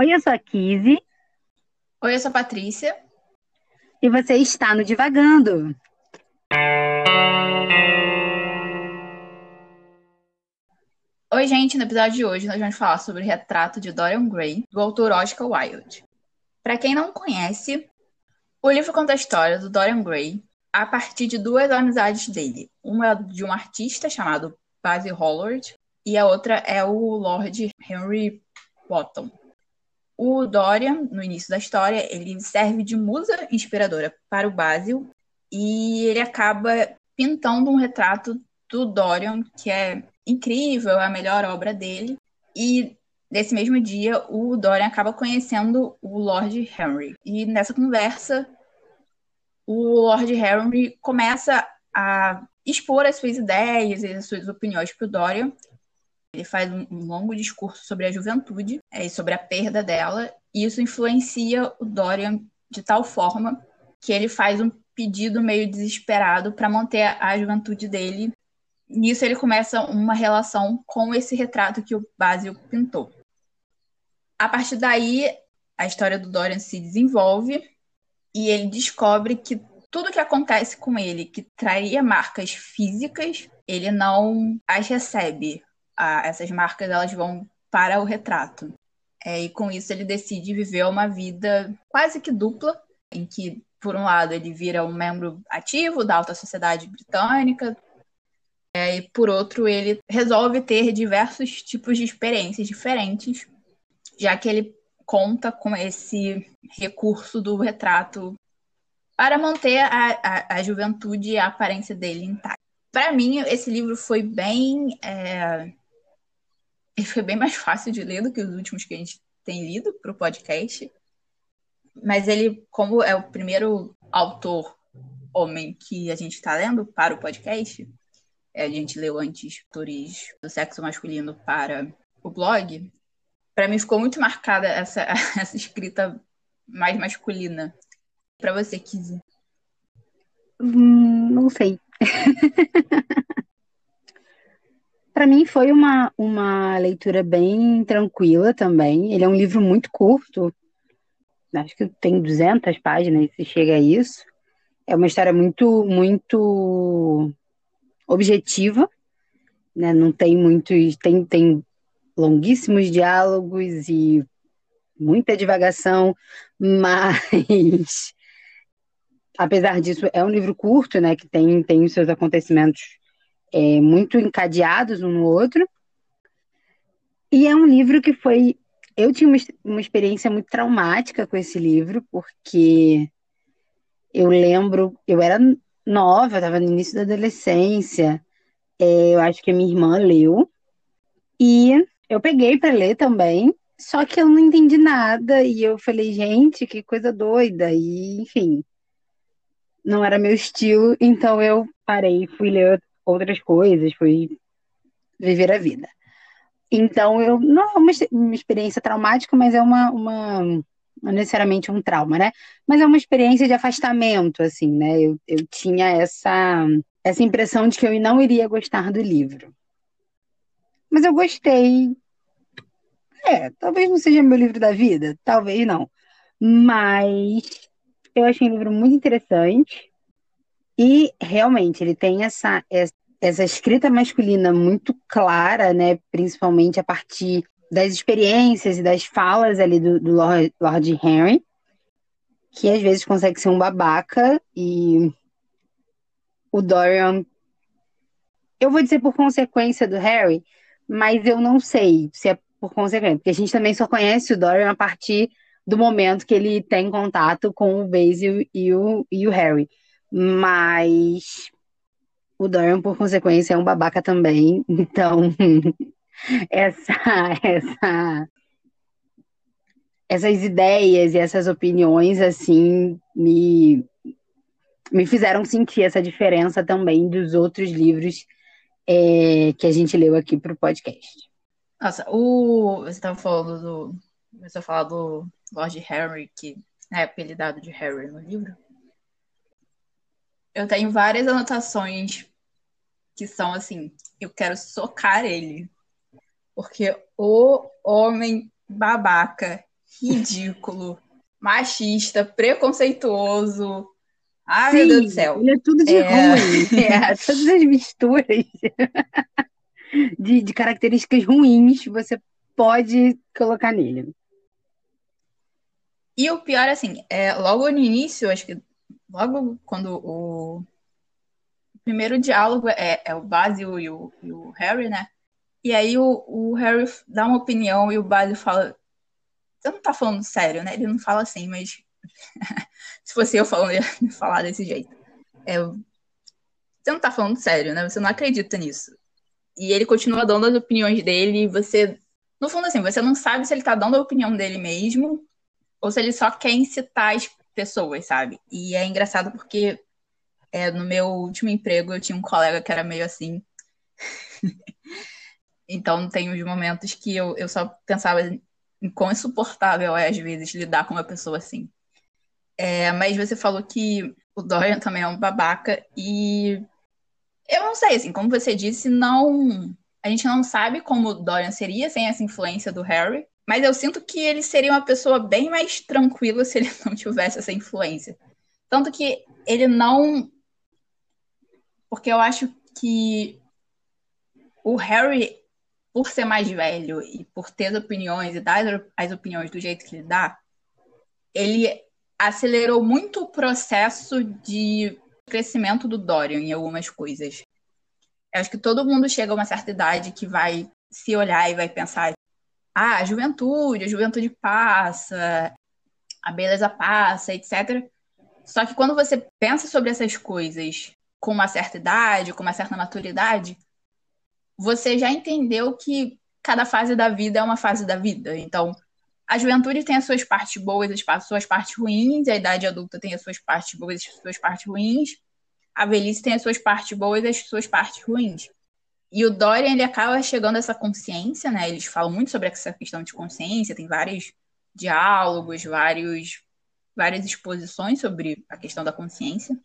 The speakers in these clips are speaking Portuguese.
Oi, eu sou a Kizzy. Oi, eu sou a Patrícia. E você está no Divagando. Oi, gente. No episódio de hoje, nós vamos falar sobre o retrato de Dorian Gray, do autor Oscar Wilde. Para quem não conhece, o livro conta a história do Dorian Gray a partir de duas amizades dele. Uma é de um artista chamado Basil Hallward e a outra é o Lord Henry Wotton. O Dorian, no início da história, ele serve de musa inspiradora para o Basil e ele acaba pintando um retrato do Dorian, que é incrível, é a melhor obra dele. E nesse mesmo dia, o Dorian acaba conhecendo o Lord Henry. E nessa conversa, o Lord Henry começa a expor as suas ideias e as suas opiniões para o Dorian. Ele faz um, longo discurso sobre a juventude é, e sobre a perda dela, e isso influencia o Dorian de tal forma que ele faz um pedido meio desesperado para manter a juventude dele. Nisso ele começa uma relação com esse retrato que o Basil pintou. A partir daí, a história do Dorian se desenvolve e ele descobre que tudo que acontece com ele que traria marcas físicas, ele não as recebe. Ah, essas marcas elas vão para o retrato. É, e com isso ele decide viver uma vida quase que dupla, em que, por um lado, ele vira um membro ativo da alta sociedade britânica, é, e por outro, ele resolve ter diversos tipos de experiências diferentes, já que ele conta com esse recurso do retrato para manter a, a, a juventude e a aparência dele intacta. Para mim, esse livro foi bem. É... Ele foi bem mais fácil de ler do que os últimos que a gente tem lido para o podcast. Mas ele, como é o primeiro autor homem que a gente está lendo para o podcast, é, a gente leu antes autores do sexo masculino para o blog, para mim ficou muito marcada essa, essa escrita mais masculina. Para você, Kizzy? Hum, não sei. para mim foi uma, uma leitura bem tranquila também. Ele é um livro muito curto, acho que tem 200 páginas, se chega a isso. É uma história muito, muito objetiva, né? Não tem muitos, tem, tem longuíssimos diálogos e muita divagação, mas apesar disso é um livro curto, né? Que tem, tem os seus acontecimentos é, muito encadeados um no outro. E é um livro que foi. Eu tinha uma, experiência muito traumática com esse livro, porque eu lembro, eu era nova, estava no início da adolescência. É, eu acho que a minha irmã leu. E eu peguei para ler também, só que eu não entendi nada e eu falei, gente, que coisa doida. E, enfim, não era meu estilo, então eu parei, fui ler outras coisas, fui viver a vida. Então, eu não é uma, uma experiência traumática, mas é uma, uma não necessariamente um trauma, né? Mas é uma experiência de afastamento, assim, né? Eu, eu tinha essa, essa impressão de que eu não iria gostar do livro. Mas eu gostei. É, talvez não seja meu livro da vida, talvez não. Mas eu achei um livro muito interessante. E realmente ele tem essa, essa escrita masculina muito clara, né? Principalmente a partir das experiências e das falas ali do, do Lord, Lord Henry, que às vezes consegue ser um babaca e o Dorian. Eu vou dizer por consequência do Harry, mas eu não sei se é por consequência, porque a gente também só conhece o Dorian a partir do momento que ele tem contato com o Basil e o, e o Harry. Mas o Dorian, por consequência, é um babaca também, então essa, essa, essas ideias e essas opiniões, assim, me, me fizeram sentir essa diferença também dos outros livros é, que a gente leu aqui para o podcast. Nossa, o, você estava falando do. Você falar do Lord Harry, que é apelidado de Harry no livro. Eu tenho várias anotações que são assim, eu quero socar ele. Porque o homem babaca ridículo, machista, preconceituoso. Ai, Sim, meu Deus do céu. Ele é tudo de É. ruim. É, todas as misturas de, de características ruins você pode colocar nele. E o pior, assim, é, logo no início, acho que logo quando o primeiro diálogo é, é o Basil e o, e o Harry, né? E aí o, o Harry dá uma opinião e o Basil fala: Você não tá falando sério, né? Ele não fala assim, mas se fosse eu falando, ia falar desse jeito. É, você não tá falando sério, né? Você não acredita nisso. E ele continua dando as opiniões dele, e você. No fundo, assim, você não sabe se ele tá dando a opinião dele mesmo ou se ele só quer incitar as pessoas, sabe? E é engraçado porque é, no meu último emprego eu tinha um colega que era meio assim. então tem uns momentos que eu, eu só pensava em quão insuportável é, às vezes, lidar com uma pessoa assim. É, mas você falou que o Dorian também é um babaca e eu não sei, assim, como você disse, não. A gente não sabe como o Dorian seria sem essa influência do Harry. Mas eu sinto que ele seria uma pessoa bem mais tranquila se ele não tivesse essa influência. Tanto que ele não. Porque eu acho que o Harry, por ser mais velho e por ter as opiniões e dar as opiniões do jeito que ele dá, ele acelerou muito o processo de crescimento do Dorian em algumas coisas. Eu acho que todo mundo chega a uma certa idade que vai se olhar e vai pensar ah, a juventude, a juventude passa, a beleza passa, etc. Só que quando você pensa sobre essas coisas com uma certa idade, com uma certa maturidade, você já entendeu que cada fase da vida é uma fase da vida. Então, a juventude tem as suas partes boas, as suas partes ruins, a idade adulta tem as suas partes boas, as suas partes ruins, a velhice tem as suas partes boas as suas partes ruins. E o Dorian, ele acaba chegando a essa consciência, né? Eles falam muito sobre essa questão de consciência, tem vários diálogos, vários, várias exposições sobre a questão da consciência.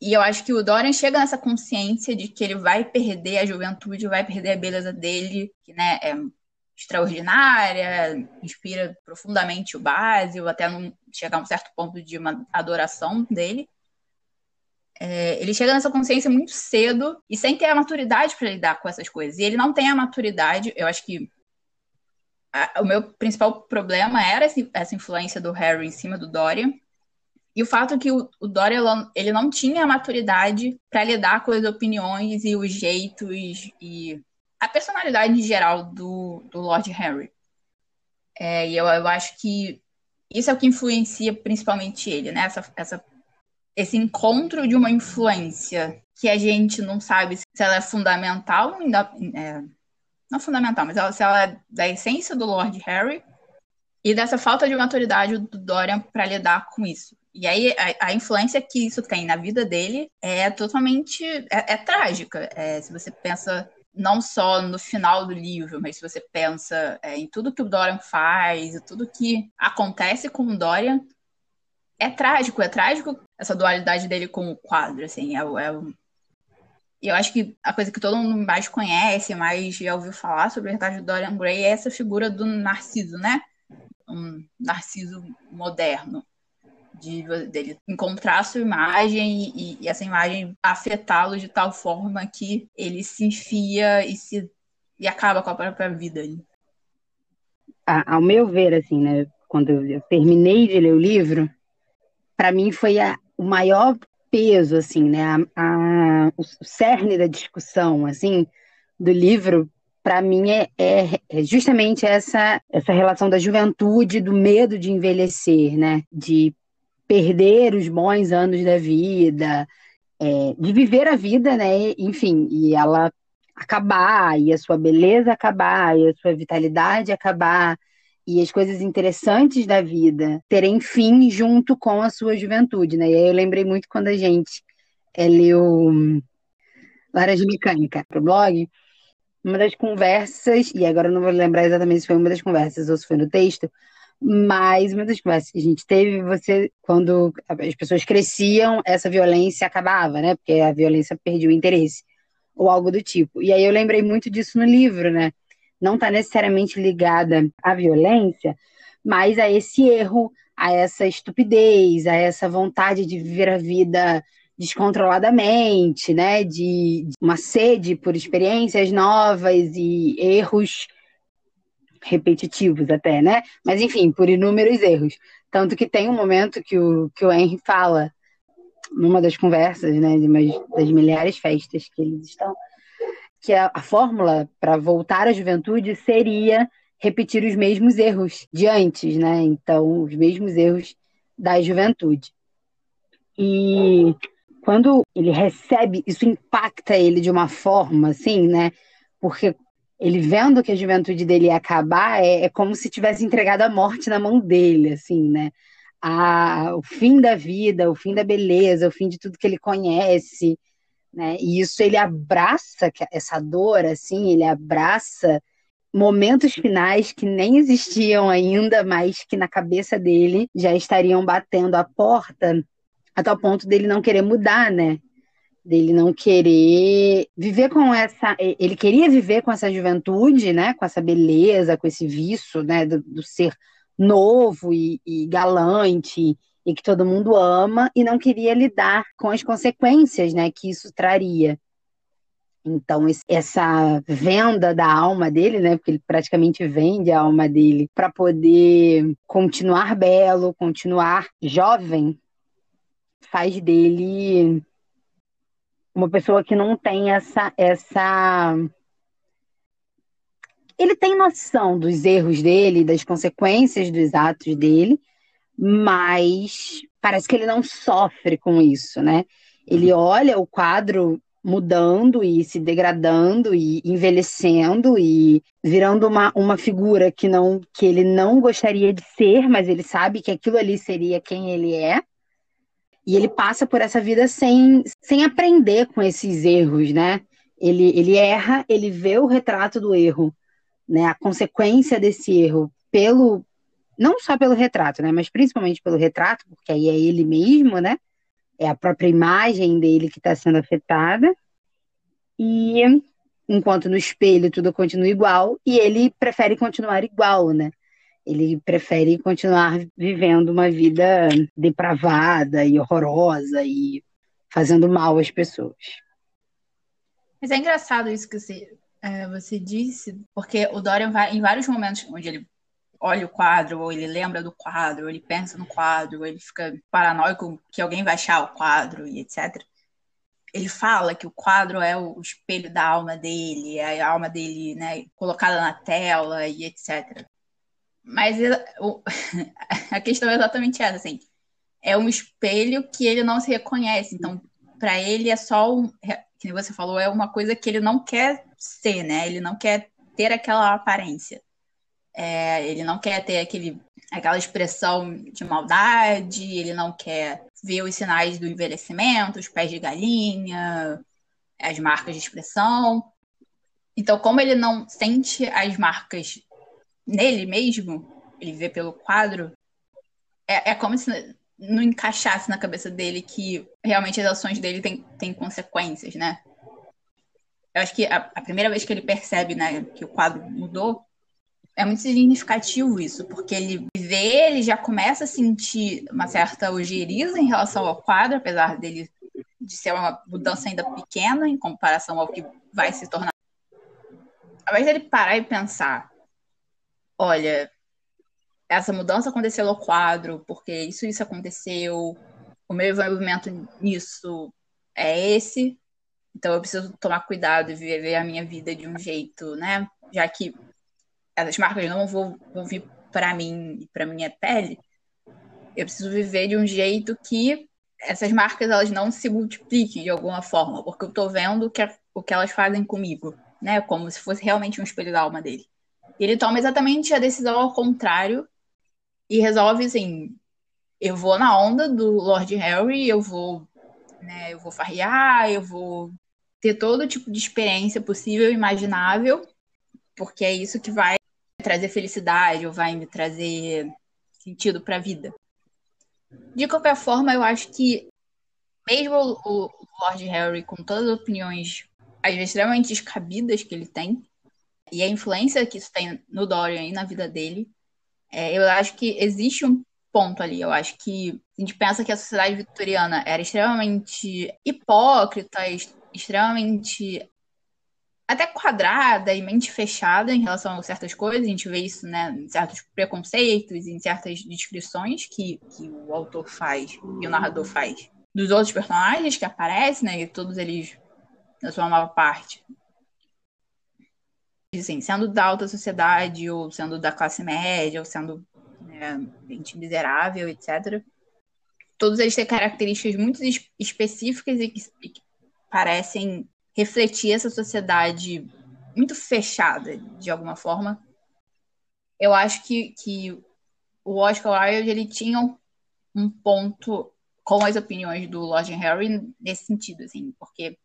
E eu acho que o Dorian chega nessa consciência de que ele vai perder a juventude, vai perder a beleza dele, que né, é extraordinária, inspira profundamente o Basil, até não chegar a um certo ponto de uma adoração dele. É, ele chega nessa consciência muito cedo e sem ter a maturidade para lidar com essas coisas. E ele não tem a maturidade, eu acho que a, o meu principal problema era esse, essa influência do Harry em cima do Dorian. E o fato que o, o Dorian ele não tinha a maturidade para lidar com as opiniões e os jeitos e a personalidade geral do, do Lord Harry. É, e eu, eu acho que isso é o que influencia principalmente ele, né? Essa, essa esse encontro de uma influência que a gente não sabe se ela é fundamental, é, não fundamental, mas ela, se ela é da essência do Lord Harry e dessa falta de maturidade do Dorian para lidar com isso. E aí a, a, influência que isso tem na vida dele é totalmente é, é trágica. É, se você pensa não só no final do livro, mas se você pensa é, em tudo que o Dorian faz, e tudo que acontece com o Dorian, é trágico, é trágico essa dualidade dele com o quadro, assim, é, é eu acho que a coisa que todo mundo mais conhece, mais já ouviu falar sobre o retrato de Dorian Gray é essa figura do Narciso, né? Um Narciso moderno, de dele encontrar a sua imagem e, e essa imagem afetá-lo de tal forma que ele se enfia e se e acaba com a própria vida. ao meu ver, assim, né? Quando eu terminei de ler o livro, para mim foi a, o maior peso, assim, né? A, a, o cerne da discussão, assim, do livro, para mim é, é, é, justamente essa essa relação da juventude, do medo de envelhecer, né? De perder os bons anos da vida, é, de viver a vida, né? Enfim, e ela acabar, e a sua beleza acabar, e a sua vitalidade acabar, e as coisas interessantes da vida terem fim junto com a sua juventude, né? E aí eu lembrei muito quando a gente é, leu Laranja Mecânica para o blog, uma das conversas, e agora eu não vou lembrar exatamente se foi uma das conversas ou se foi no texto, mas uma das conversas que a gente teve, você, quando as pessoas cresciam, essa violência acabava, né? Porque a violência perdia o interesse, ou algo do tipo. E aí eu lembrei muito disso no livro, né? Não está necessariamente ligada à violência, mas a esse erro, a essa estupidez, a essa vontade de viver a vida descontroladamente, né, de uma sede por experiências novas e erros repetitivos até, né? Mas enfim, por inúmeros erros. Tanto que tem um momento que o, que o Henry fala, numa das conversas, né, de umas das milhares festas que eles estão, que a, a fórmula para voltar à juventude seria repetir os mesmos erros de antes, né? Então, os mesmos erros da juventude. E quando ele recebe, isso impacta ele de uma forma, assim, né? Porque ele vendo que a juventude dele ia acabar, é, é como se tivesse entregado a morte na mão dele, assim, né? A, o fim da vida, o fim da beleza, o fim de tudo que ele conhece, né? E isso ele abraça essa dor, assim, ele abraça momentos finais que nem existiam ainda, mas que na cabeça dele já estariam batendo a porta, a tal ponto dele não querer mudar, né? Dele não querer viver com essa. Ele queria viver com essa juventude, né? Com essa beleza, com esse vício, né? Do, do ser novo e, e galante e que todo mundo ama e não queria lidar com as consequências, né? Que isso traria. Então, essa venda da alma dele, né? Porque ele praticamente vende a alma dele para poder continuar belo, continuar jovem, faz dele uma pessoa que não tem essa essa ele tem noção dos erros dele, das consequências dos atos dele, mas parece que ele não sofre com isso, né? Ele olha o quadro mudando e se degradando e envelhecendo e virando uma, uma figura que não que ele não gostaria de ser, mas ele sabe que aquilo ali seria quem ele é. E ele passa por essa vida sem, sem aprender com esses erros, né? Ele, ele erra, ele vê o retrato do erro, né? A consequência desse erro pelo não só pelo retrato, né? Mas principalmente pelo retrato, porque aí é ele mesmo, né? é a própria imagem dele que está sendo afetada. E enquanto no espelho tudo continua igual, e ele prefere continuar igual, né? Ele prefere continuar vivendo uma vida depravada e horrorosa e fazendo mal às pessoas. Mas é engraçado isso que você, é, você disse, porque o Dorian vai em vários momentos onde ele olha o quadro, ou ele lembra do quadro, ou ele pensa no quadro, ou ele fica paranoico que alguém vai achar o quadro e etc. Ele fala que o quadro é o espelho da alma dele, é a alma dele, né, colocada na tela e etc. Mas a questão é exatamente essa, assim. É um espelho que ele não se reconhece. Então, para ele é só um, que você falou, é uma coisa que ele não quer ser, né? Ele não quer ter aquela aparência. É, ele não quer ter aquele, aquela expressão de maldade, ele não quer ver os sinais do envelhecimento, os pés de galinha, as marcas de expressão. Então, como ele não sente as marcas nele mesmo, ele vê pelo quadro, é, é como se não encaixasse na cabeça dele que realmente as ações dele têm, têm consequências, né? Eu acho que a, a primeira vez que ele percebe né, que o quadro mudou é muito significativo isso, porque ele vê, ele já começa a sentir uma certa ojeriza em relação ao quadro, apesar dele de ser uma mudança ainda pequena em comparação ao que vai se tornar. Ao invés dele parar e pensar, olha, essa mudança aconteceu no quadro, porque isso isso aconteceu, o meu envolvimento nisso é esse, então eu preciso tomar cuidado e viver a minha vida de um jeito, né? Já que essas marcas não vão, vão vir para mim e para minha pele, eu preciso viver de um jeito que essas marcas elas não se multipliquem de alguma forma, porque eu estou vendo que, o que elas fazem comigo, né? Como se fosse realmente um espelho da alma dele. E ele toma exatamente a decisão ao contrário e resolve assim: eu vou na onda do Lord Harry, eu vou, né, eu vou farrear, eu vou ter todo tipo de experiência possível e imaginável, porque é isso que vai trazer felicidade ou vai me trazer sentido para a vida. De qualquer forma, eu acho que mesmo o Lord Harry, com todas as opiniões às vezes extremamente descabidas que ele tem, e a influência que isso tem no Dorian e na vida dele, É, eu acho que existe um ponto ali. Eu acho que a gente pensa que a sociedade vitoriana era extremamente hipócrita, extremamente até quadrada e mente fechada em relação a certas coisas. A gente vê isso né, em certos preconceitos, em certas descrições que, que o autor faz e o narrador faz dos outros personagens que aparecem, né? E todos eles, na sua maior parte, assim, sendo da alta sociedade, ou sendo da classe média, ou sendo né, gente miserável, etc. Todos eles têm características muito específicas e que, e que parecem refletir essa sociedade muito fechada, de alguma forma. Eu acho que, que o Oscar Wilde ele tinha um, um ponto com as opiniões do Lord Harry nesse sentido, assim, porque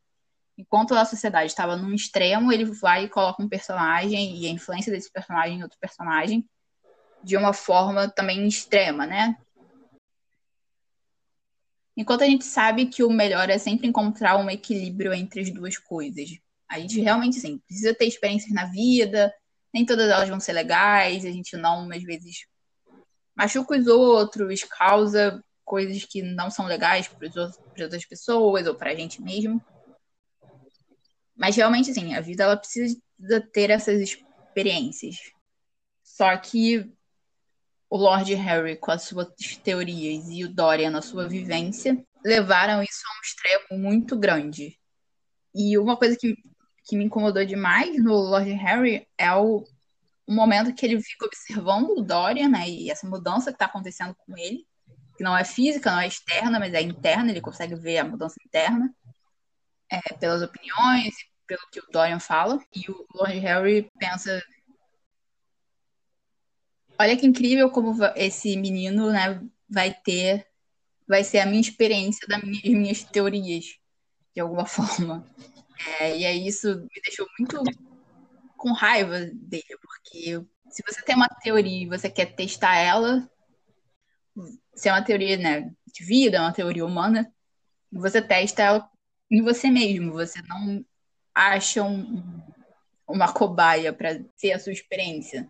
enquanto a sociedade estava num extremo, ele vai e coloca um personagem e a influência desse personagem em outro personagem de uma forma também extrema, né? Enquanto a gente sabe que o melhor é sempre encontrar um equilíbrio entre as duas coisas. A gente realmente, sim, precisa ter experiências na vida, nem todas elas vão ser legais, a gente não, às vezes, machuca os outros, causa coisas que não são legais para outras pessoas ou para a gente mesmo. Mas realmente, sim, a vida ela precisa ter essas experiências. Só que o Lord Harry com as suas teorias e o Dorian na sua vivência levaram isso a um extremo muito grande. E uma coisa que, que me incomodou demais no Lord Harry é o, o momento que ele fica observando o Dorian, né, e essa mudança que está acontecendo com ele, que não é física, não é externa, mas é interna, ele consegue ver a mudança interna, é, pelas opiniões, pelo que o Dorian fala, e o Lord Harry pensa Olha que incrível como esse menino, né, vai ter, vai ser a minha experiência das minha, minhas teorias, de alguma forma. É, e aí isso me deixou muito com raiva dele, porque se você tem uma teoria e você quer testar ela, se é uma teoria né, de vida, é uma teoria humana, você testa ela em você mesmo, você não acha um, uma cobaia para ser a sua experiência.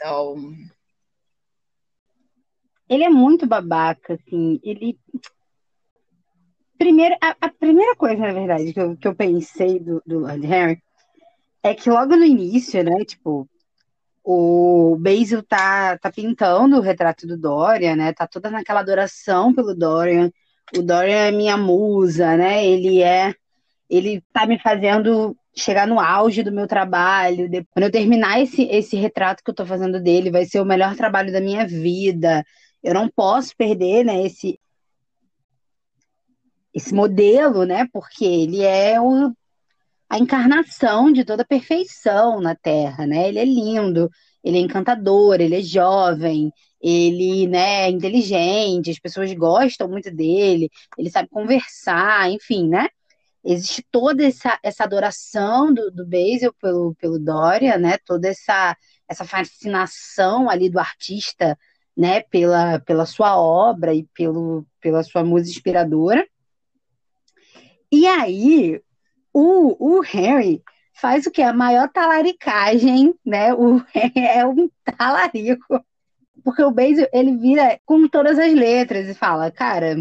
Então. Ele é muito babaca, assim. Ele. Primeiro, a, a primeira coisa, na verdade, que eu, que eu pensei do, do Lord Harry é que logo no início, né, tipo, o Basil tá, tá pintando o retrato do Dorian, né? Tá toda naquela adoração pelo Dorian. O Dorian é minha musa, né? Ele é. Ele tá me fazendo chegar no auge do meu trabalho, quando eu terminar esse, esse retrato que eu estou fazendo dele, vai ser o melhor trabalho da minha vida. Eu não posso perder, né, esse esse modelo, né? Porque ele é o, a encarnação de toda a perfeição na Terra, né? Ele é lindo, ele é encantador, ele é jovem, ele, né, é inteligente, as pessoas gostam muito dele, ele sabe conversar, enfim, né? Existe toda essa, essa adoração do, do Basil pelo, pelo Dória, né? Toda essa, essa fascinação ali do artista, né? Pela, pela sua obra e pelo, pela sua música inspiradora. E aí, o, o Harry faz o que? A maior talaricagem, né? O é um talarico. Porque o Basil, ele vira com todas as letras e fala, cara,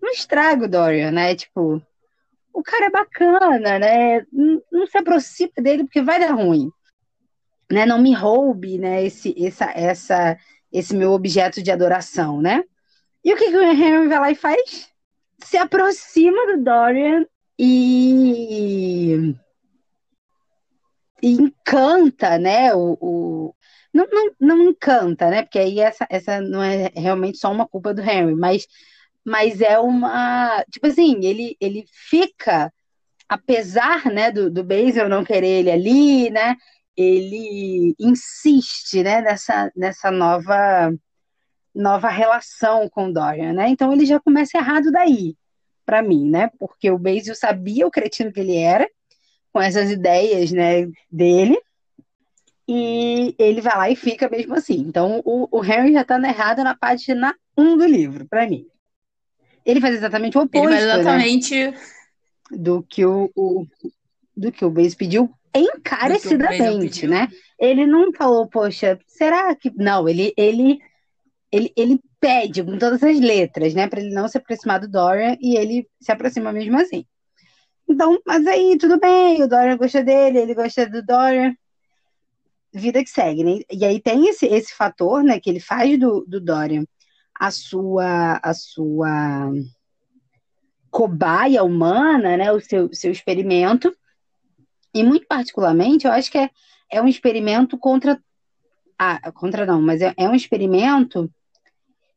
não estraga o Dorian, né? Tipo, o cara é bacana, né? Não, se aproxima dele porque vai dar ruim. Né? Não me roube, né? Esse, essa, essa, esse meu objeto de adoração, né? E o que, que o Henry vai lá e faz? Se aproxima do Dorian e, e encanta, né? O, o... Não, não, não encanta, né? Porque aí essa, essa não é realmente só uma culpa do Henry, mas mas é uma. Tipo assim, ele, ele fica, apesar né, do, do Basil não querer ele ali, né? Ele insiste né, nessa, nessa nova, nova relação com Dorian, né? Então ele já começa errado daí, para mim, né? Porque o Basil sabia o cretino que ele era, com essas ideias né, dele, e ele vai lá e fica mesmo assim. Então o, o Harry já tá errado na página 1 do livro, para mim. Ele faz exatamente o oposto. Ele faz exatamente né? do que o, o, do que o Base pediu encarecidamente, né? Ele não falou, poxa, será que. Não, ele, ele, ele, ele pede com todas as letras, né? Para ele não se aproximar do Dorian e ele se aproxima mesmo assim. Então, mas aí tudo bem, o Dorian gosta dele, ele gosta do Dorian. Vida que segue, né? E aí tem esse, esse fator, né, que ele faz do, do Dorian a sua a sua cobaia humana, né, o seu, seu experimento. E muito particularmente, eu acho que é, é um experimento contra ah, contra não, mas é, é um experimento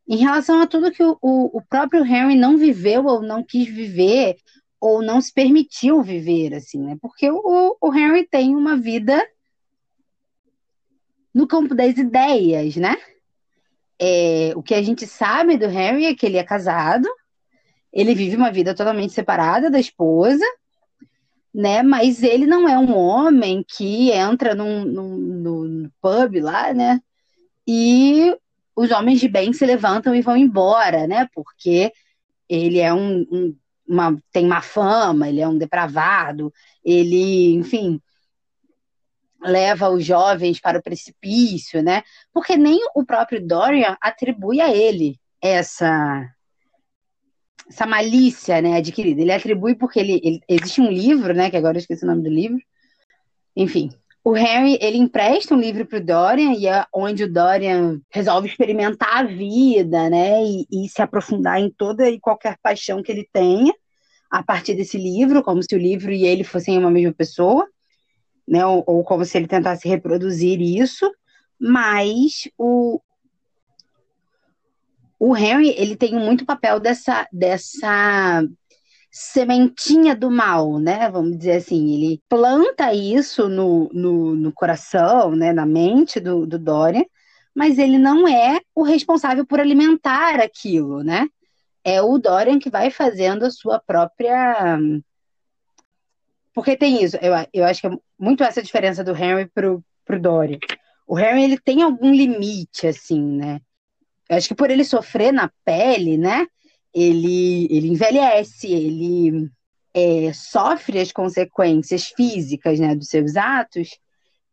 em relação a tudo que o, o, o próprio Henry não viveu ou não quis viver ou não se permitiu viver, assim, né? Porque o, o Henry tem uma vida no campo das ideias, né? É, o que a gente sabe do Henry é que ele é casado, ele vive uma vida totalmente separada da esposa, né? Mas ele não é um homem que entra num, num, num pub lá, né? E os homens de bem se levantam e vão embora, né? Porque ele é um, um uma, tem má fama, ele é um depravado, ele, enfim, leva os jovens para o precipício, né? Porque nem o próprio Dorian atribui a ele essa essa malícia, né, adquirida. Ele atribui porque ele, ele existe um livro, né, que agora eu esqueci o nome do livro. Enfim, o Harry, ele empresta um livro para o Dorian e é onde o Dorian resolve experimentar a vida, né, e, e, se aprofundar em toda e qualquer paixão que ele tenha a partir desse livro, como se o livro e ele fossem uma mesma pessoa, né, ou, ou como se ele tentasse reproduzir isso, mas o, o Henry, ele tem muito papel dessa, dessa sementinha do mal, né? Vamos dizer assim, ele planta isso no, no, no coração, né? na mente do, do Dorian, mas ele não é o responsável por alimentar aquilo, né? É o Dorian que vai fazendo a sua própria. Porque tem isso, eu, eu acho que é muito essa diferença do Henry pro, pro Dorian. O Harry ele tem algum limite, assim, né? Eu acho que por ele sofrer na pele, né? ele, ele envelhece, ele é, sofre as consequências físicas né, dos seus atos,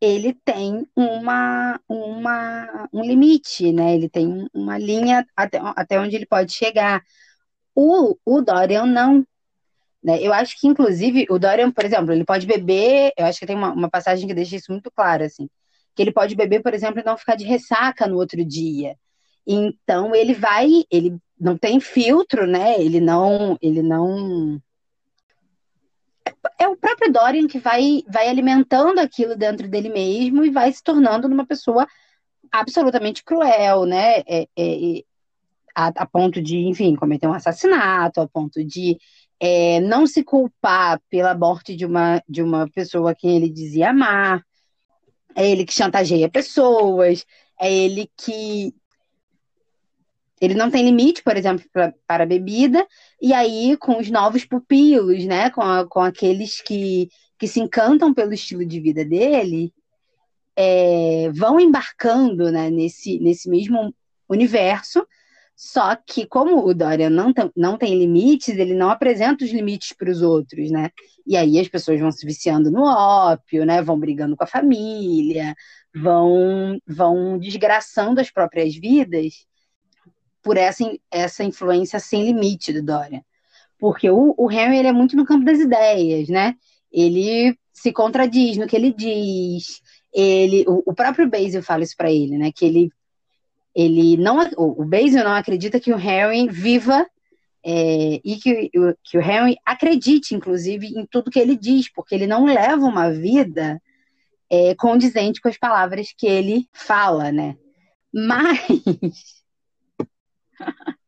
ele tem uma, uma, um limite, né? Ele tem uma linha até, até onde ele pode chegar. O, o Dorian não. Né? Eu acho que, inclusive, o Dorian, por exemplo, ele pode beber. Eu acho que tem uma, uma passagem que deixa isso muito claro, assim. Que ele pode beber, por exemplo, e não ficar de ressaca no outro dia. Então ele vai, ele não tem filtro, né? Ele não, ele não é o próprio Dorian que vai, vai alimentando aquilo dentro dele mesmo e vai se tornando uma pessoa absolutamente cruel, né? É, é, a, a, ponto de, enfim, cometer um assassinato, a ponto de é, não se culpar pela morte de uma, de uma pessoa a quem ele dizia amar. É ele que chantageia pessoas, é ele que, ele não tem limite, por exemplo, pra, para bebida, e aí com os novos pupilos, né, com, a, com aqueles que, que se encantam pelo estilo de vida dele, é, vão embarcando né, nesse, nesse mesmo universo, só que como o Dorian não, não tem limites, ele não apresenta os limites para os outros, né? E aí as pessoas vão se viciando no ópio, né? Vão brigando com a família, vão, vão desgraçando as próprias vidas por essa, essa influência sem limite do Dorian. Porque o, o Henry ele é muito no campo das ideias, né? Ele se contradiz no que ele diz. Ele, o, o próprio Basil fala isso para ele, né? Que ele, ele não, o, Basil não acredita que o Harry viva é, e que, que o Harry acredite, inclusive, em tudo que ele diz, porque ele não leva uma vida é, condizente com as palavras que ele fala, né? Mas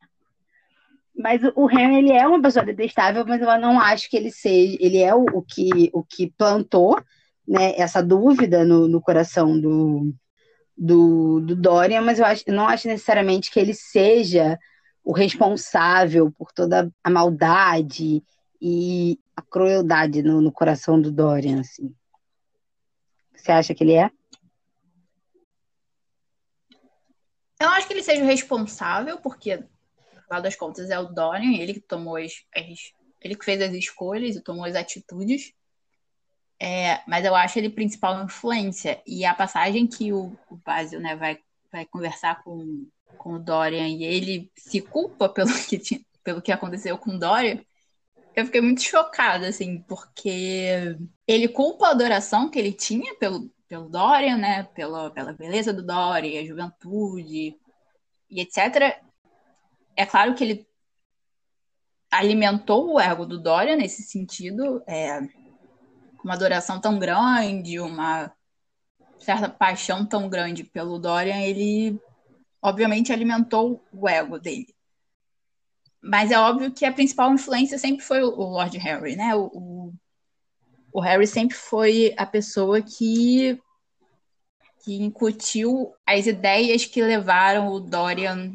Mas o Henry, ele é uma pessoa detestável, mas eu não acho que ele seja. Ele é o, o que, o que plantou né, essa dúvida no, no coração do, do, do Dorian, mas eu, acho, não acho necessariamente que ele seja o responsável por toda a maldade e a crueldade no, no coração do Dorian. Assim. Você acha que ele é? Eu não acho que ele seja o responsável, porque, no final das contas, é o Dorian, ele que tomou as, as, ele que fez as escolhas e tomou as atitudes. É, mas eu acho ele principal influência. E a passagem que o, o Basil né, vai, vai conversar com, com o Dorian e ele se culpa pelo que, pelo que aconteceu com o Dorian, eu fiquei muito chocada, assim, porque ele culpa a adoração que ele tinha pelo, pelo Dorian, né? Pela, pela beleza do Dorian, a juventude e etc. É claro que ele alimentou o ego do Dorian nesse sentido, é, uma adoração tão grande, uma certa paixão tão grande pelo Dorian, ele obviamente alimentou o ego dele. Mas é óbvio que a principal influência sempre foi o Lord Harry, né? O, o, o Harry sempre foi a pessoa que, que incutiu as ideias que levaram o Dorian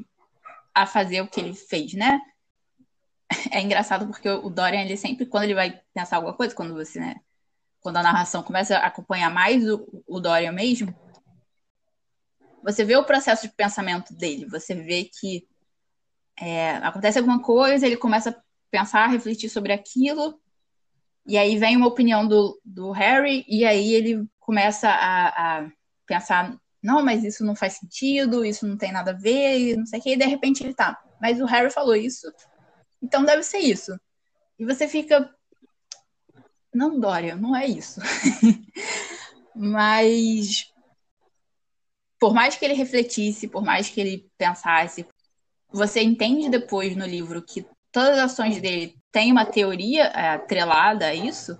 a fazer o que ele fez, né? É engraçado porque o Dorian, ele sempre, quando ele vai pensar alguma coisa, quando você, né? Quando a narração começa a acompanhar mais o, o Dorian mesmo, você vê o processo de pensamento dele, você vê que é, acontece alguma coisa, ele começa a pensar, refletir sobre aquilo, e aí vem uma opinião do, do Harry, e aí ele começa a, a pensar, não, mas isso não faz sentido, isso não tem nada a ver, não sei o que, e de repente ele tá, mas o Harry falou isso, então deve ser isso. E você fica, não, Dória, não é isso. mas por mais que ele refletisse, por mais que ele pensasse, você entende depois no livro que todas as ações dele têm uma teoria é, atrelada a isso.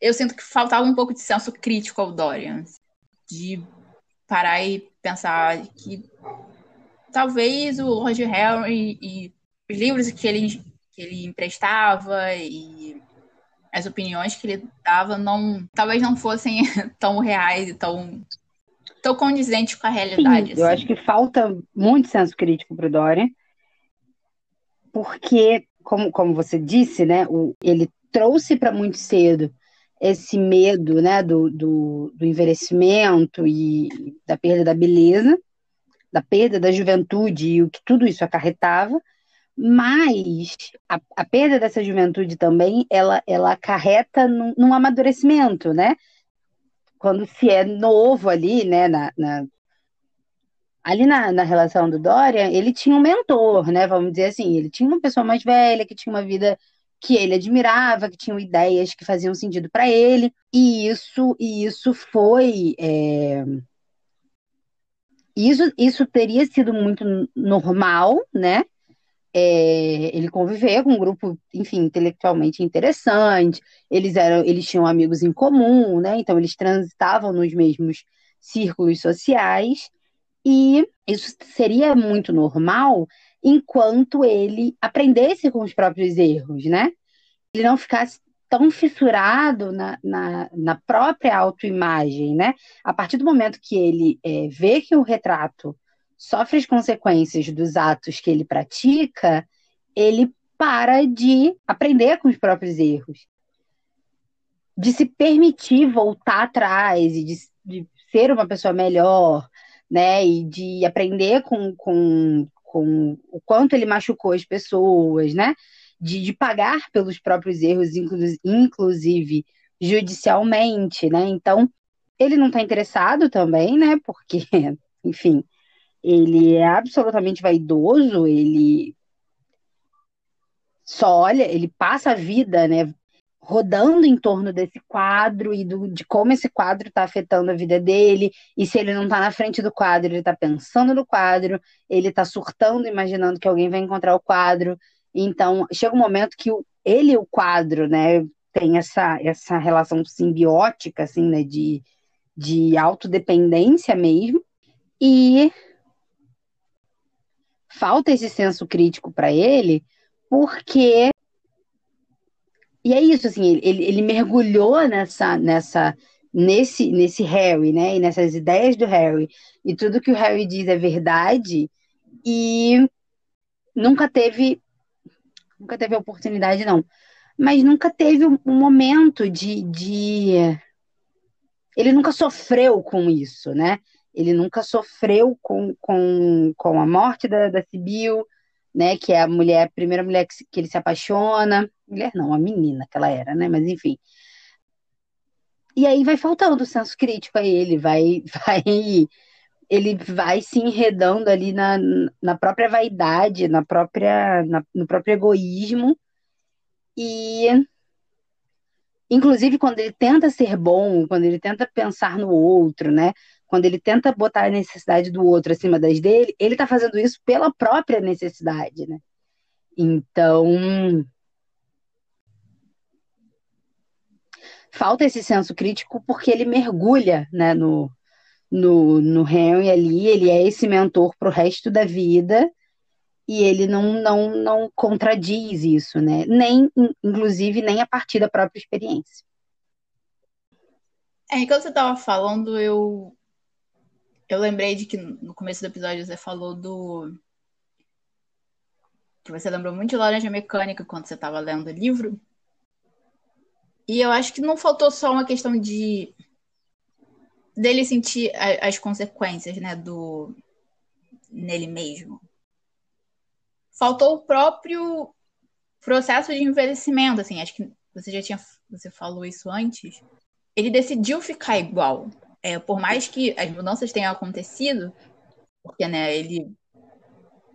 Eu sinto que faltava um pouco de senso crítico ao Dorian, de parar e pensar que talvez o Lord Harry e os livros que ele, que ele emprestava e as opiniões que ele dava não talvez não fossem tão reais e tão tão condizente com a realidade. Sim, assim. Eu acho que falta muito senso crítico para o Dorian, porque, como, como você disse, né, o, ele trouxe para muito cedo esse medo né, do, do, do envelhecimento e da perda da beleza, da perda da juventude e o que tudo isso acarretava, mas a, a perda dessa juventude também, ela, ela acarreta num, num amadurecimento, né? quando se é novo ali, né, na, na ali na, na, relação do Dorian, ele tinha um mentor, né? Vamos dizer assim, ele tinha uma pessoa mais velha que tinha uma vida que ele admirava, que tinha ideias que faziam sentido para ele, e isso e isso foi é... isso isso teria sido muito normal, né? É, ele conviver com um grupo, enfim, intelectualmente interessante. Eles eram, eles tinham amigos em comum, né? Então eles transitavam nos mesmos círculos sociais e isso seria muito normal enquanto ele aprendesse com os próprios erros, né? Ele não ficasse tão fissurado na, na, na própria autoimagem, né? A partir do momento que ele é, vê que o retrato sofre as consequências dos atos que ele pratica, ele para de aprender com os próprios erros, de se permitir voltar atrás e de, de ser uma pessoa melhor, né? E de aprender com, com, com o quanto ele machucou as pessoas, né? De, de pagar pelos próprios erros, inclusive judicialmente, né? Então, ele não está interessado também, né? Porque, enfim, ele é absolutamente vaidoso, ele só olha, ele passa a vida, né, rodando em torno desse quadro e do, de como esse quadro está afetando a vida dele, e se ele não está na frente do quadro, ele está pensando no quadro, ele está surtando, imaginando que alguém vai encontrar o quadro. Então, chega um momento que o, ele e o quadro, né, tem essa, essa relação simbiótica, assim, né, de, de autodependência mesmo, e falta esse senso crítico para ele, porque e é isso assim, ele, ele mergulhou nessa nessa nesse nesse Harry, né, e nessas ideias do Harry, e tudo que o Harry diz é verdade e nunca teve nunca teve oportunidade não, mas nunca teve um, momento de, de ele nunca sofreu com isso, né? Ele nunca sofreu com, com, com a morte da, da Sibyl, né, que é a mulher, a primeira mulher que, que ele se apaixona, mulher não, a menina que ela era, né, mas enfim. E aí vai faltando o senso crítico a ele, vai, vai, ele vai se enredando ali na, na própria vaidade, na própria, na, no próprio egoísmo. E inclusive quando ele tenta ser bom, quando ele tenta pensar no outro, né? Quando ele tenta botar a necessidade do outro acima das dele, ele tá fazendo isso pela própria necessidade, né? Então, falta esse senso crítico porque ele mergulha né, no, no, no Henry ali, ele é esse mentor para o resto da vida e ele não, não, não contradiz isso, né? Nem, inclusive, nem a partir da própria experiência. É, enquanto você estava falando, eu eu lembrei de que no começo do episódio você falou do que você lembrou muito de Laranja Mecânica quando você estava lendo o livro. E eu acho que não faltou só uma questão de dele sentir a, as consequências, né, do nele mesmo. Faltou o próprio processo de envelhecimento, assim, acho que você já tinha você falou isso antes. Ele decidiu ficar igual. É, por mais que as mudanças tenham acontecido, porque né, ele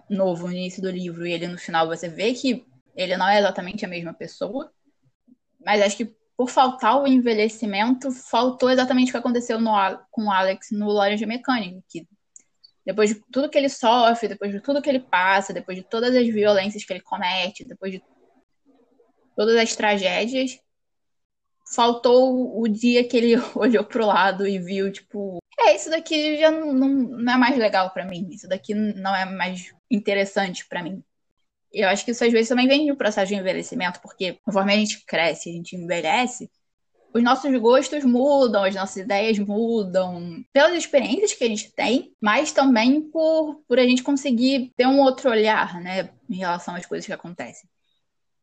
novo no início do livro e ele no final você vê que ele não é exatamente a mesma pessoa. Mas acho que por faltar o envelhecimento, faltou exatamente o que aconteceu no, com o Alex no Laranja Mecânica, que depois de tudo que ele sofre, depois de tudo que ele passa, depois de todas as violências que ele comete, depois de todas as tragédias, faltou o dia que ele olhou pro lado e viu, tipo, é, isso daqui já não, não, não é mais legal para mim, isso daqui não é mais interessante para mim eu acho que isso às vezes também vem do processo de envelhecimento, porque conforme a gente cresce, a gente envelhece, os nossos gostos mudam, as nossas ideias mudam, pelas experiências que a gente tem, mas também por, por a gente conseguir ter um outro olhar, né, em relação às coisas que acontecem.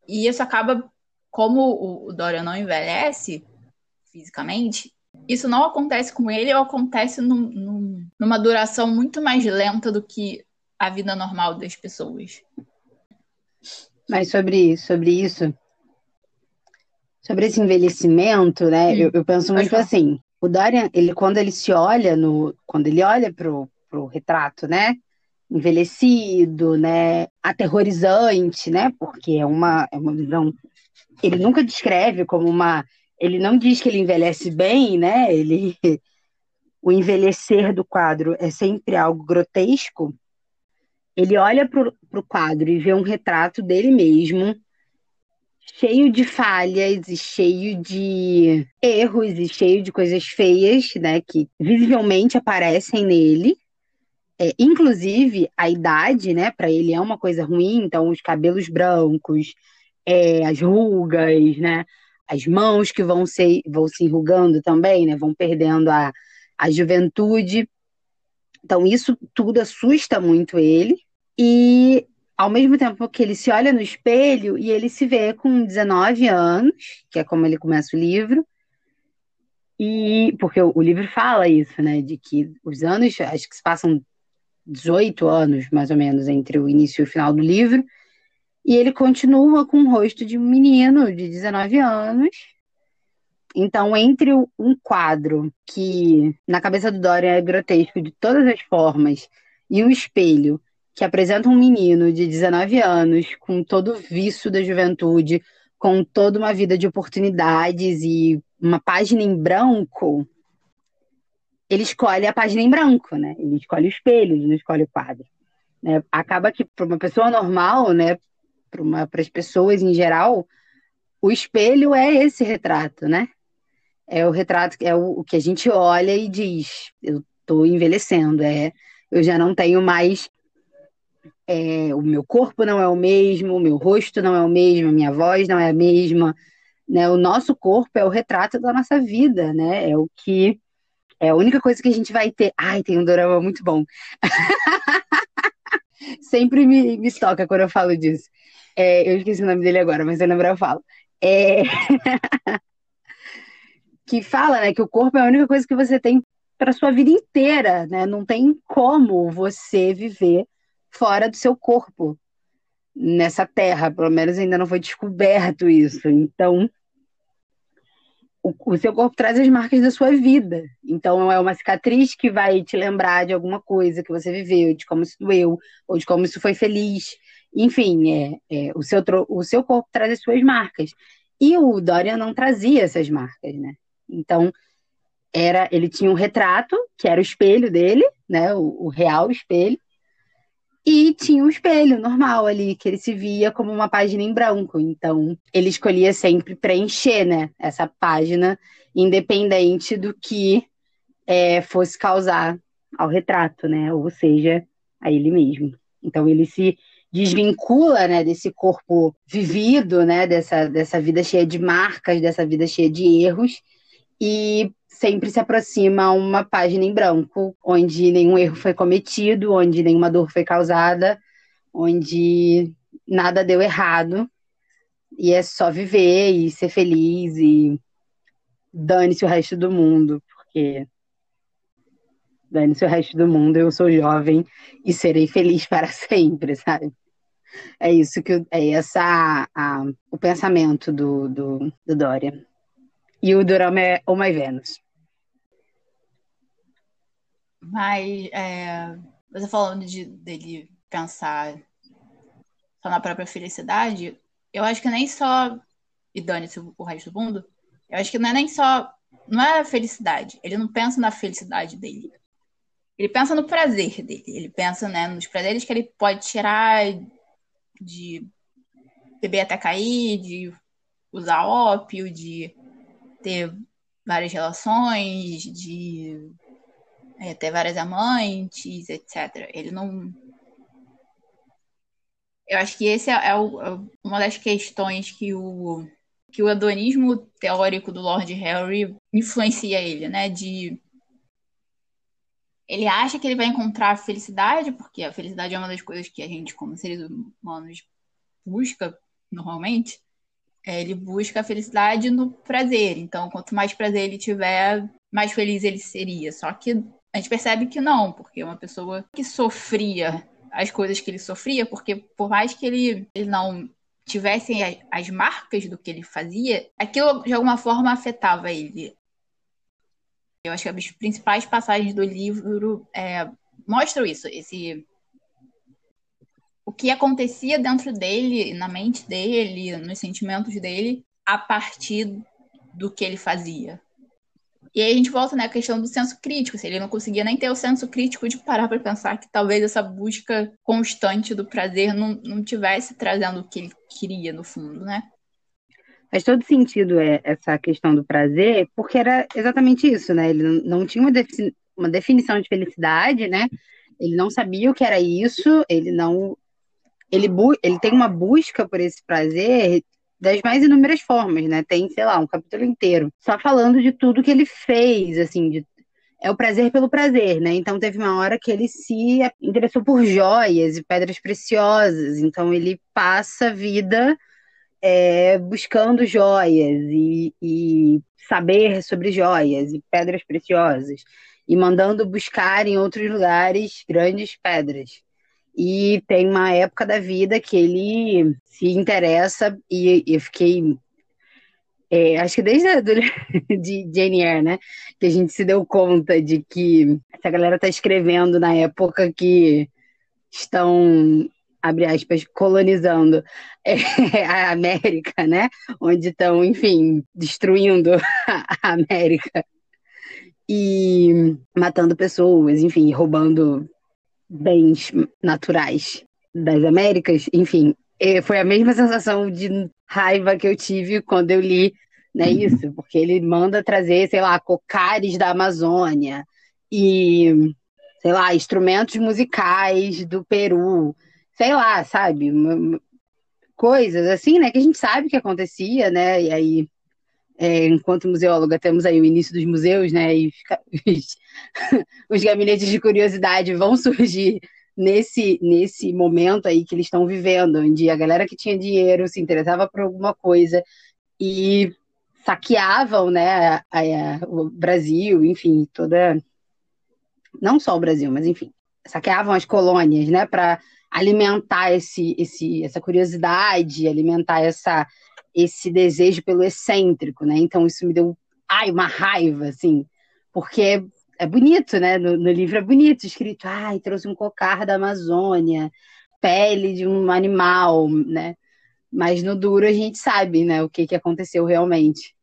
E isso acaba, como o Dorian não envelhece fisicamente, isso não acontece com ele ou acontece num, num, numa duração muito mais lenta do que a vida normal das pessoas. Mas sobre, sobre isso, sobre esse envelhecimento, né? Eu, eu, penso muito assim. O Dorian, ele quando ele se olha no, quando ele olha pro, pro retrato, né? Envelhecido, né? Aterrorizante, né? Porque é uma, é uma visão. Ele nunca descreve como uma. Ele não diz que ele envelhece bem, né? Ele, o envelhecer do quadro é sempre algo grotesco, ele olha para o quadro e vê um retrato dele mesmo, cheio de falhas e cheio de erros e cheio de coisas feias, né, que visivelmente aparecem nele. É, inclusive, a idade, né, para ele é uma coisa ruim, então os cabelos brancos, é, as rugas, né, as mãos que vão se, vão se enrugando também, né, vão perdendo a, a juventude. Então, isso tudo assusta muito ele. E, ao mesmo tempo que ele se olha no espelho e ele se vê com 19 anos, que é como ele começa o livro, e porque o, o livro fala isso, né? De que os anos, acho que se passam 18 anos, mais ou menos, entre o início e o final do livro. E ele continua com o rosto de um menino de 19 anos, então, entre um quadro que na cabeça do Dorian é grotesco de todas as formas e o espelho que apresenta um menino de 19 anos com todo o vício da juventude, com toda uma vida de oportunidades e uma página em branco, ele escolhe a página em branco, né? Ele escolhe o espelho, ele não escolhe o quadro. Né? Acaba que para uma pessoa normal, né, para as pessoas em geral, o espelho é esse retrato, né? É o retrato, é o, o que a gente olha e diz, eu estou envelhecendo, é, eu já não tenho mais, é, o meu corpo não é o mesmo, o meu rosto não é o mesmo, a minha voz não é a mesma, né? O nosso corpo é o retrato da nossa vida, né? É o que é a única coisa que a gente vai ter. Ai, tem um dorama muito bom. Sempre me, me toca quando eu falo disso. É, eu esqueci o nome dele agora, mas eu lembro eu falo. É... que fala, né, que o corpo é a única coisa que você tem para sua vida inteira, né? Não tem como você viver fora do seu corpo nessa terra, pelo menos ainda não foi descoberto isso. Então, o, o, seu corpo traz as marcas da sua vida. Então, é uma cicatriz que vai te lembrar de alguma coisa que você viveu, de como isso doeu, ou de como isso foi feliz. Enfim, é, é o, seu, o seu corpo traz as suas marcas. E o Dorian não trazia essas marcas, né? Então, era ele tinha um retrato, que era o espelho dele, né? O, o real espelho. E tinha um espelho normal ali, que ele se via como uma página em branco. Então, ele escolhia sempre preencher, né? Essa página, independente do que é, fosse causar ao retrato, né? Ou seja, a ele mesmo. Então, ele se desvincula, né, desse corpo vivido, né, dessa, dessa vida cheia de marcas, dessa vida cheia de erros, e sempre se aproxima uma página em branco, onde nenhum erro foi cometido, onde nenhuma dor foi causada, onde nada deu errado. E é só viver e ser feliz e dane-se o resto do mundo, porque dane-se o resto do mundo, eu sou jovem e serei feliz para sempre, sabe? É isso que é essa a, o pensamento do, do, do Dória. E o Durama é o My Venus. Mas é, você falando de, dele pensar só na própria felicidade, eu acho que nem só. E dane-se o resto do mundo. Eu acho que não é nem só. Não é a felicidade. Ele não pensa na felicidade dele. Ele pensa no prazer dele. Ele pensa né, nos prazeres que ele pode tirar de beber até cair, de usar ópio, de ter várias relações, de é, ter várias amantes, etc. Ele não. Eu acho que esse é, é, o, é uma das questões que o, que o hedonismo teórico do Lord Harry influencia ele, né? De ele acha que ele vai encontrar felicidade, porque a felicidade é uma das coisas que a gente, como seres humanos, busca normalmente. É, ele busca a felicidade no prazer. Então, quanto mais prazer ele tiver, mais feliz ele seria. Só que a gente percebe que não, porque uma pessoa que sofria as coisas que ele sofria, porque por mais que ele, ele não tivesse as marcas do que ele fazia, aquilo de alguma forma afetava ele. Eu acho que as principais passagens do livro é, mostram isso, esse o que acontecia dentro dele, na mente dele, nos sentimentos dele, a partir do que ele fazia. E aí a gente volta na né, questão do senso crítico. Se ele não conseguia nem ter o senso crítico de parar para pensar que talvez essa busca constante do prazer não, não tivesse trazendo o que ele queria no fundo, né? Faz todo sentido é, essa questão do prazer, porque era exatamente isso, né? Ele não tinha uma, defini uma definição de felicidade, né? Ele não sabia o que era isso, ele não. Ele, ele tem uma busca por esse prazer das mais inúmeras formas, né? Tem, sei lá, um capítulo inteiro só falando de tudo que ele fez, assim, de é o prazer pelo prazer, né? Então teve uma hora que ele se interessou por joias e pedras preciosas, então ele passa a vida é, buscando joias e, e, saber sobre joias e pedras preciosas e mandando buscar em outros lugares grandes pedras. E tem uma época da vida que ele se interessa, e eu fiquei. É, acho que desde a do, de Jane Eyre, né? Que a gente se deu conta de que essa galera tá escrevendo na época que estão, abre aspas, colonizando é, a América, né? Onde estão, enfim, destruindo a América. E matando pessoas, enfim, roubando bens naturais das Américas, enfim, foi a mesma sensação de raiva que eu tive quando eu li né, isso, porque ele manda trazer, sei lá, cocares da Amazônia e, sei lá, instrumentos musicais do Peru, sei lá, sabe? Coisas assim, né, que a gente sabe que acontecia, né, e aí é, enquanto museóloga, temos aí o início dos museus, né? E fica, os, gabinetes de curiosidade vão surgir nesse, nesse momento aí que eles estão vivendo, onde a galera que tinha dinheiro se interessava por alguma coisa e saqueavam, né, a, a, o Brasil, enfim, toda. Não só o Brasil, mas enfim, saqueavam as colônias, né, para alimentar esse, esse, essa curiosidade, alimentar essa esse desejo pelo excêntrico, né? Então isso me deu ai, uma raiva, assim, porque é bonito, né? No, no, livro é bonito, escrito, ai, trouxe um cocar da Amazônia, pele de um animal, né? Mas no duro a gente sabe, né, o que, que aconteceu realmente,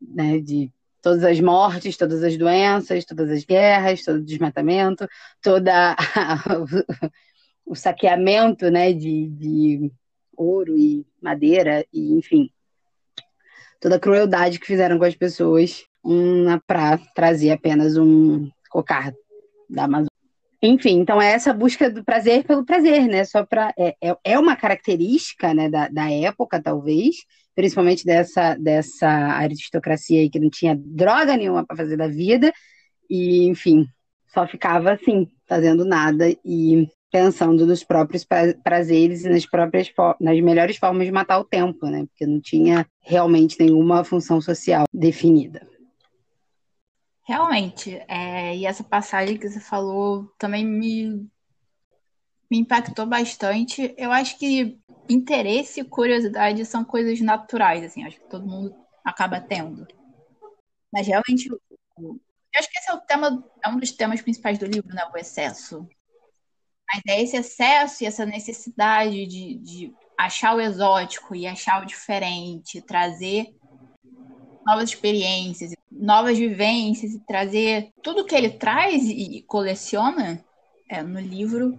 né? De todas as mortes, todas as doenças, todas as guerras, todo o desmatamento, toda o saqueamento, né, de, de ouro e madeira e enfim, toda a crueldade que fizeram com as pessoas para trazer apenas um cocar da Amazônia. Enfim, então é essa busca do prazer pelo prazer, né? Só para é, é, é uma característica, né, da, da época talvez, principalmente dessa dessa aristocracia aí que não tinha droga nenhuma para fazer da vida e, enfim, só ficava assim, fazendo nada e pensando nos próprios prazeres e nas próprias nas melhores formas de matar o tempo, né? Porque não tinha realmente nenhuma função social definida. Realmente, é, e essa passagem que você falou também me, me impactou bastante. Eu acho que interesse e curiosidade são coisas naturais, assim, acho que todo mundo acaba tendo. Mas realmente, eu acho que esse é o tema, é um dos temas principais do livro, né? O excesso. Mas é esse excesso e essa necessidade de, de achar o exótico e achar o diferente, trazer novas experiências, novas vivências e trazer tudo que ele traz e coleciona é, no livro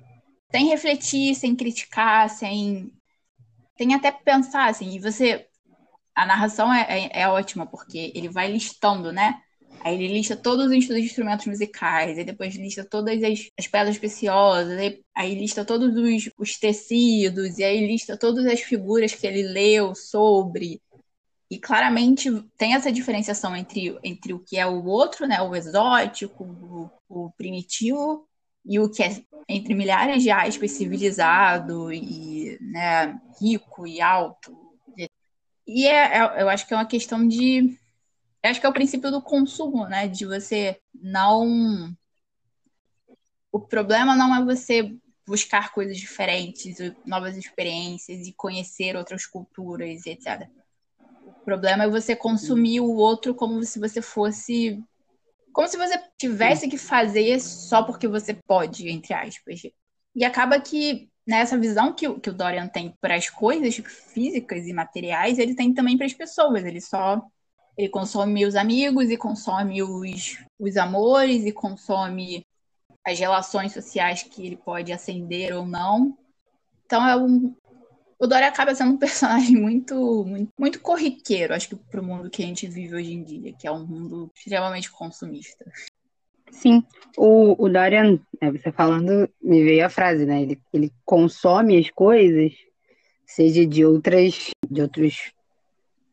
sem refletir, sem criticar, sem tem até pensar assim. E você a narração é, é, é ótima porque ele vai listando, né? Aí ele lista todos os instrumentos musicais, aí depois lista todas as, as pedras preciosas, aí, aí lista todos os, os, tecidos, e aí lista todas as figuras que ele leu sobre. E claramente tem essa diferenciação entre, entre o que é o outro, né, o exótico, o, o primitivo, e o que é entre milhares de aspas civilizado e né, rico e alto. E é, é, eu acho que é uma questão de eu acho que é o princípio do consumo, né? De você não. O problema não é você buscar coisas diferentes, novas experiências e conhecer outras culturas, etc. O problema é você consumir o outro como se você fosse. Como se você tivesse que fazer só porque você pode, entre aspas. E acaba que nessa visão que, que o Dorian tem para as coisas físicas e materiais, ele tem também para as pessoas. Ele só ele consome os amigos e consome os, os amores e consome as relações sociais que ele pode acender ou não. Então é um. O Dory acaba sendo um personagem muito, muito, muito corriqueiro, acho que para o mundo que a gente vive hoje em dia, que é um mundo extremamente consumista. Sim, o, o Dorian, né, você falando, me veio a frase, né? Ele, ele consome as coisas, seja de outras, de outros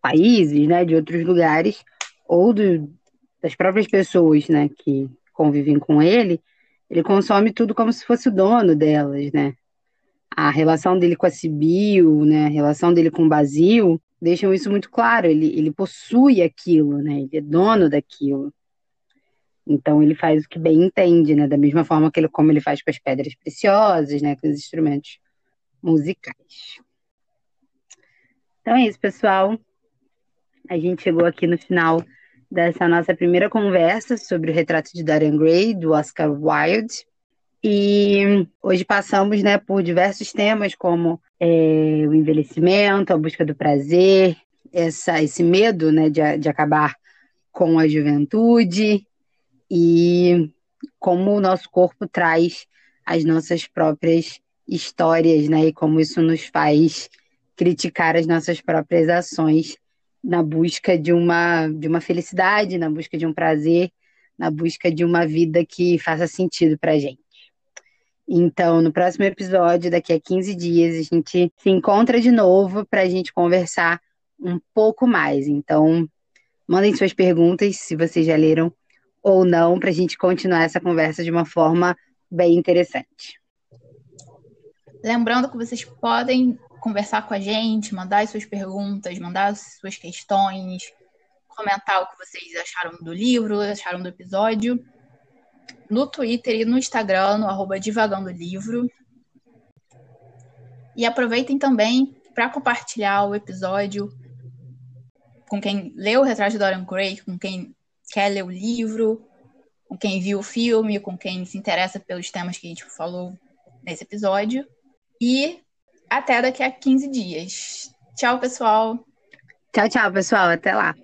países, né, de outros lugares, ou do, das próprias pessoas, né, que convivem com ele, ele consome tudo como se fosse o dono delas, né. A relação dele com a Sibyl, né, a relação dele com o Basil, deixam isso muito claro. Ele, ele possui aquilo, né, ele é dono daquilo. Então ele faz o que bem entende, né, da mesma forma que ele, como ele faz com as pedras preciosas, né, com os instrumentos musicais. Então é isso, pessoal. A gente chegou aqui no final dessa nossa primeira conversa sobre o retrato de Dorian Gray, do Oscar Wilde. E hoje passamos né, por diversos temas, como é, o envelhecimento, a busca do prazer, essa, esse medo né, de, de acabar com a juventude e como o nosso corpo traz as nossas próprias histórias, né? E como isso nos faz criticar as nossas próprias ações na busca de uma, de uma felicidade, na busca de um prazer, na busca de uma vida que faça sentido para gente. Então, no próximo episódio, daqui a 15 dias, a gente se encontra de novo para a gente conversar um pouco mais. Então, mandem suas perguntas, se vocês já leram ou não, para a gente continuar essa conversa de uma forma bem interessante. Lembrando que vocês podem conversar com a gente, mandar as suas perguntas, mandar as suas questões, comentar o que vocês acharam do livro, acharam do episódio. No Twitter e no Instagram, no arroba Divagando Livro. E aproveitem também para compartilhar o episódio com quem leu o retrato de Dorian Gray, com quem quer ler o livro, com quem viu o filme, com quem se interessa pelos temas que a gente falou nesse episódio. E até daqui a 15 dias. Tchau, pessoal. Tchau, tchau, pessoal. Até lá.